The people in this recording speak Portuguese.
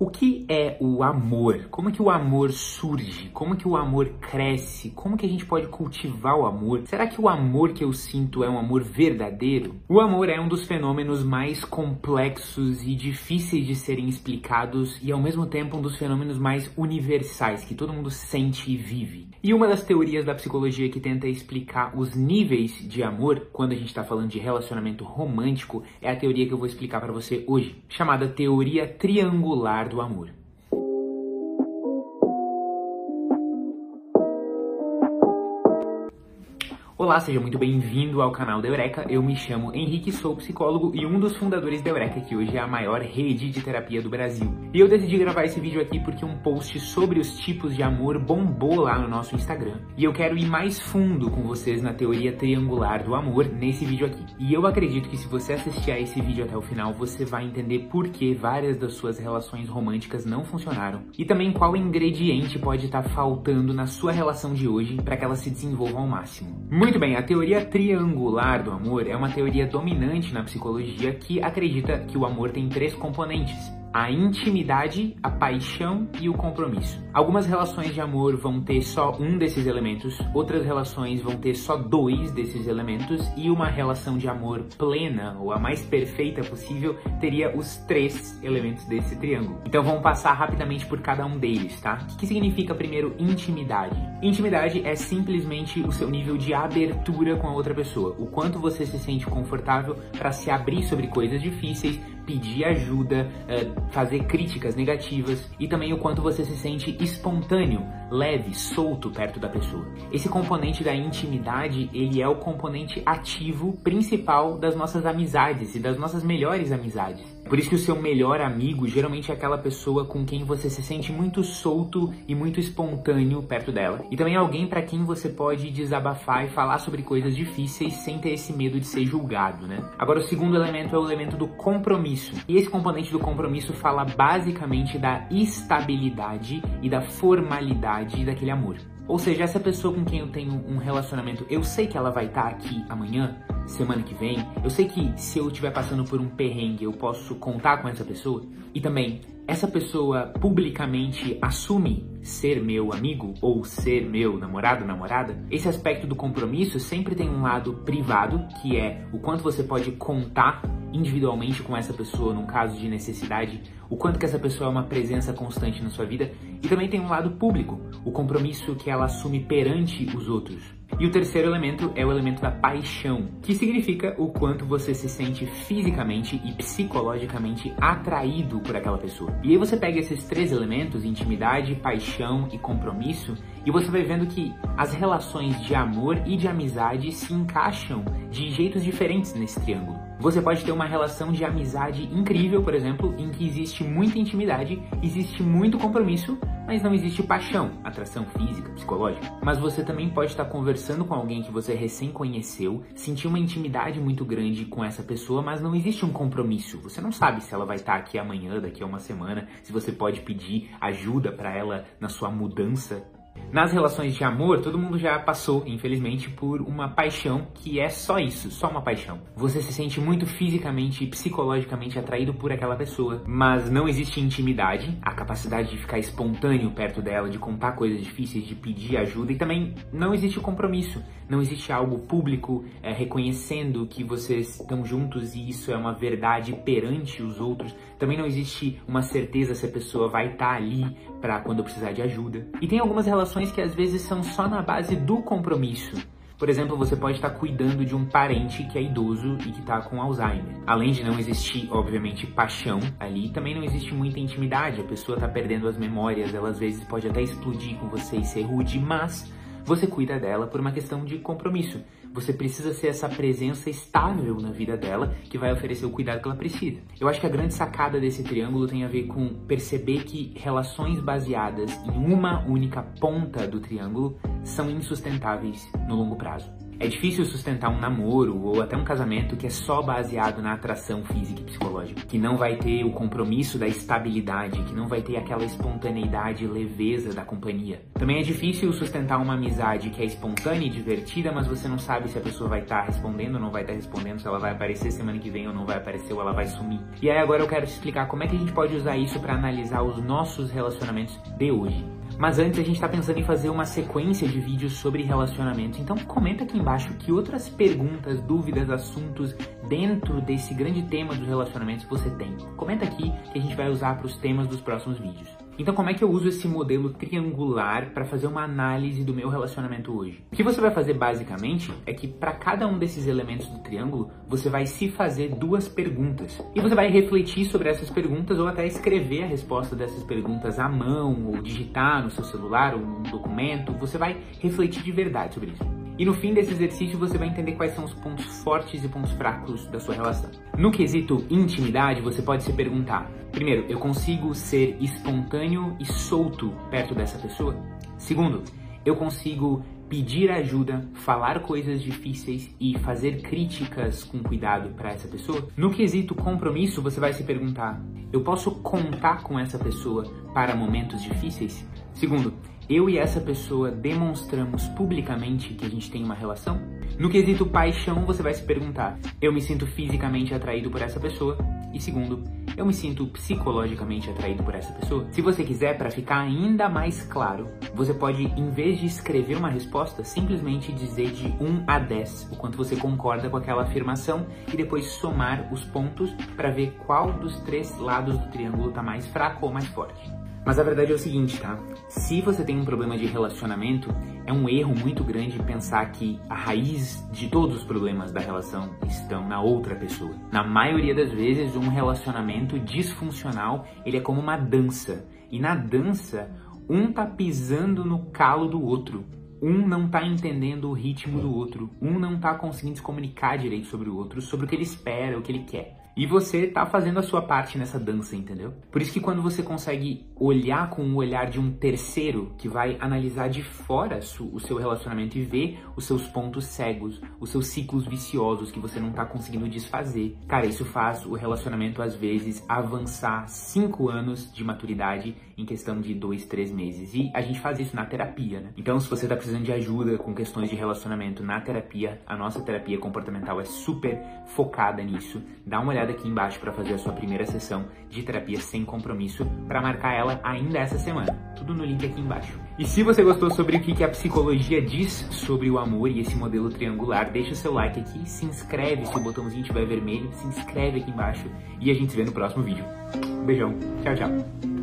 O que é o amor? Como é que o amor surge? Como é que o amor cresce? Como que a gente pode cultivar o amor? Será que o amor que eu sinto é um amor verdadeiro? O amor é um dos fenômenos mais complexos e difíceis de serem explicados e ao mesmo tempo um dos fenômenos mais universais que todo mundo sente e vive. E uma das teorias da psicologia que tenta explicar os níveis de amor quando a gente está falando de relacionamento romântico é a teoria que eu vou explicar para você hoje, chamada teoria triangular do amor. Olá, seja muito bem-vindo ao canal da Eureka. Eu me chamo Henrique, sou psicólogo e um dos fundadores da Eureka, que hoje é a maior rede de terapia do Brasil. E eu decidi gravar esse vídeo aqui porque um post sobre os tipos de amor bombou lá no nosso Instagram. E eu quero ir mais fundo com vocês na teoria triangular do amor nesse vídeo aqui. E eu acredito que se você assistir a esse vídeo até o final, você vai entender por que várias das suas relações românticas não funcionaram e também qual ingrediente pode estar faltando na sua relação de hoje para que ela se desenvolva ao máximo. Muito bem, a teoria triangular do amor é uma teoria dominante na psicologia que acredita que o amor tem três componentes a intimidade, a paixão e o compromisso. Algumas relações de amor vão ter só um desses elementos, outras relações vão ter só dois desses elementos e uma relação de amor plena ou a mais perfeita possível teria os três elementos desse triângulo. Então vamos passar rapidamente por cada um deles, tá? O que significa primeiro intimidade? Intimidade é simplesmente o seu nível de abertura com a outra pessoa, o quanto você se sente confortável para se abrir sobre coisas difíceis, pedir ajuda, eh, fazer críticas negativas e também o quanto você se sente espontâneo, leve, solto perto da pessoa. Esse componente da intimidade, ele é o componente ativo principal das nossas amizades e das nossas melhores amizades. Por isso que o seu melhor amigo geralmente é aquela pessoa com quem você se sente muito solto e muito espontâneo perto dela. E também alguém para quem você pode desabafar e falar sobre coisas difíceis sem ter esse medo de ser julgado, né? Agora o segundo elemento é o elemento do compromisso. E esse componente do compromisso fala basicamente da estabilidade e da formalidade daquele amor. Ou seja, essa pessoa com quem eu tenho um relacionamento, eu sei que ela vai estar tá aqui amanhã, semana que vem. Eu sei que se eu estiver passando por um perrengue, eu posso contar com essa pessoa. E também, essa pessoa publicamente assume ser meu amigo ou ser meu namorado, namorada. Esse aspecto do compromisso sempre tem um lado privado, que é o quanto você pode contar individualmente com essa pessoa num caso de necessidade, o quanto que essa pessoa é uma presença constante na sua vida, e também tem um lado público, o compromisso que ela assume perante os outros. E o terceiro elemento é o elemento da paixão, que significa o quanto você se sente fisicamente e psicologicamente atraído por aquela pessoa. E aí você pega esses três elementos, intimidade, paixão e compromisso, e você vai vendo que as relações de amor e de amizade se encaixam de jeitos diferentes nesse triângulo. Você pode ter uma relação de amizade incrível, por exemplo, em que existe muita intimidade, existe muito compromisso, mas não existe paixão, atração física, psicológica. Mas você também pode estar conversando com alguém que você recém conheceu, sentir uma intimidade muito grande com essa pessoa, mas não existe um compromisso. Você não sabe se ela vai estar aqui amanhã, daqui a uma semana, se você pode pedir ajuda para ela na sua mudança nas relações de amor, todo mundo já passou, infelizmente, por uma paixão que é só isso, só uma paixão. Você se sente muito fisicamente e psicologicamente atraído por aquela pessoa, mas não existe intimidade, a capacidade de ficar espontâneo perto dela, de contar coisas difíceis, de pedir ajuda, e também não existe compromisso, não existe algo público é, reconhecendo que vocês estão juntos e isso é uma verdade perante os outros. Também não existe uma certeza se a pessoa vai estar tá ali para quando precisar de ajuda. E tem algumas relações que às vezes são só na base do compromisso. Por exemplo, você pode estar cuidando de um parente que é idoso e que está com Alzheimer. Além de não existir, obviamente, paixão ali, também não existe muita intimidade. A pessoa está perdendo as memórias, ela às vezes pode até explodir com você e ser rude, mas você cuida dela por uma questão de compromisso. Você precisa ser essa presença estável na vida dela que vai oferecer o cuidado que ela precisa. Eu acho que a grande sacada desse triângulo tem a ver com perceber que relações baseadas em uma única ponta do triângulo são insustentáveis no longo prazo. É difícil sustentar um namoro ou até um casamento que é só baseado na atração física e psicológica, que não vai ter o compromisso da estabilidade, que não vai ter aquela espontaneidade e leveza da companhia. Também é difícil sustentar uma amizade que é espontânea e divertida, mas você não sabe se a pessoa vai estar tá respondendo ou não vai estar tá respondendo, se ela vai aparecer semana que vem ou não vai aparecer ou ela vai sumir. E aí agora eu quero te explicar como é que a gente pode usar isso para analisar os nossos relacionamentos de hoje. Mas antes a gente está pensando em fazer uma sequência de vídeos sobre relacionamentos. Então comenta aqui embaixo que outras perguntas, dúvidas, assuntos dentro desse grande tema dos relacionamentos você tem. Comenta aqui que a gente vai usar para os temas dos próximos vídeos. Então, como é que eu uso esse modelo triangular para fazer uma análise do meu relacionamento hoje? O que você vai fazer basicamente é que para cada um desses elementos do triângulo, você vai se fazer duas perguntas. E você vai refletir sobre essas perguntas ou até escrever a resposta dessas perguntas à mão ou digitar no seu celular ou num documento. Você vai refletir de verdade sobre isso. E no fim desse exercício você vai entender quais são os pontos fortes e pontos fracos da sua relação. No quesito intimidade, você pode se perguntar: primeiro, eu consigo ser espontâneo e solto perto dessa pessoa? Segundo, eu consigo pedir ajuda, falar coisas difíceis e fazer críticas com cuidado para essa pessoa? No quesito compromisso, você vai se perguntar: eu posso contar com essa pessoa para momentos difíceis? Segundo, eu e essa pessoa demonstramos publicamente que a gente tem uma relação? No quesito paixão, você vai se perguntar: eu me sinto fisicamente atraído por essa pessoa? E segundo, eu me sinto psicologicamente atraído por essa pessoa? Se você quiser, para ficar ainda mais claro, você pode, em vez de escrever uma resposta, simplesmente dizer de 1 a 10 o quanto você concorda com aquela afirmação e depois somar os pontos para ver qual dos três lados do triângulo está mais fraco ou mais forte. Mas a verdade é o seguinte, tá? Se você tem um problema de relacionamento, é um erro muito grande pensar que a raiz de todos os problemas da relação estão na outra pessoa. Na maioria das vezes, um relacionamento disfuncional, ele é como uma dança. E na dança, um tá pisando no calo do outro. Um não tá entendendo o ritmo do outro. Um não tá conseguindo se comunicar direito sobre o outro, sobre o que ele espera, o que ele quer. E você tá fazendo a sua parte nessa dança, entendeu? Por isso que quando você consegue olhar com o olhar de um terceiro que vai analisar de fora o seu relacionamento e ver os seus pontos cegos, os seus ciclos viciosos que você não tá conseguindo desfazer. Cara, isso faz o relacionamento às vezes avançar cinco anos de maturidade em questão de dois, três meses. E a gente faz isso na terapia, né? Então, se você tá precisando de ajuda com questões de relacionamento na terapia, a nossa terapia comportamental é super focada nisso. Dá uma olhada aqui embaixo para fazer a sua primeira sessão de terapia sem compromisso para marcar ela ainda essa semana. Tudo no link aqui embaixo. E se você gostou sobre o que a psicologia diz sobre o amor e esse modelo triangular, deixa o seu like aqui, se inscreve se o botãozinho estiver vermelho, se inscreve aqui embaixo e a gente se vê no próximo vídeo. Um beijão, tchau, tchau.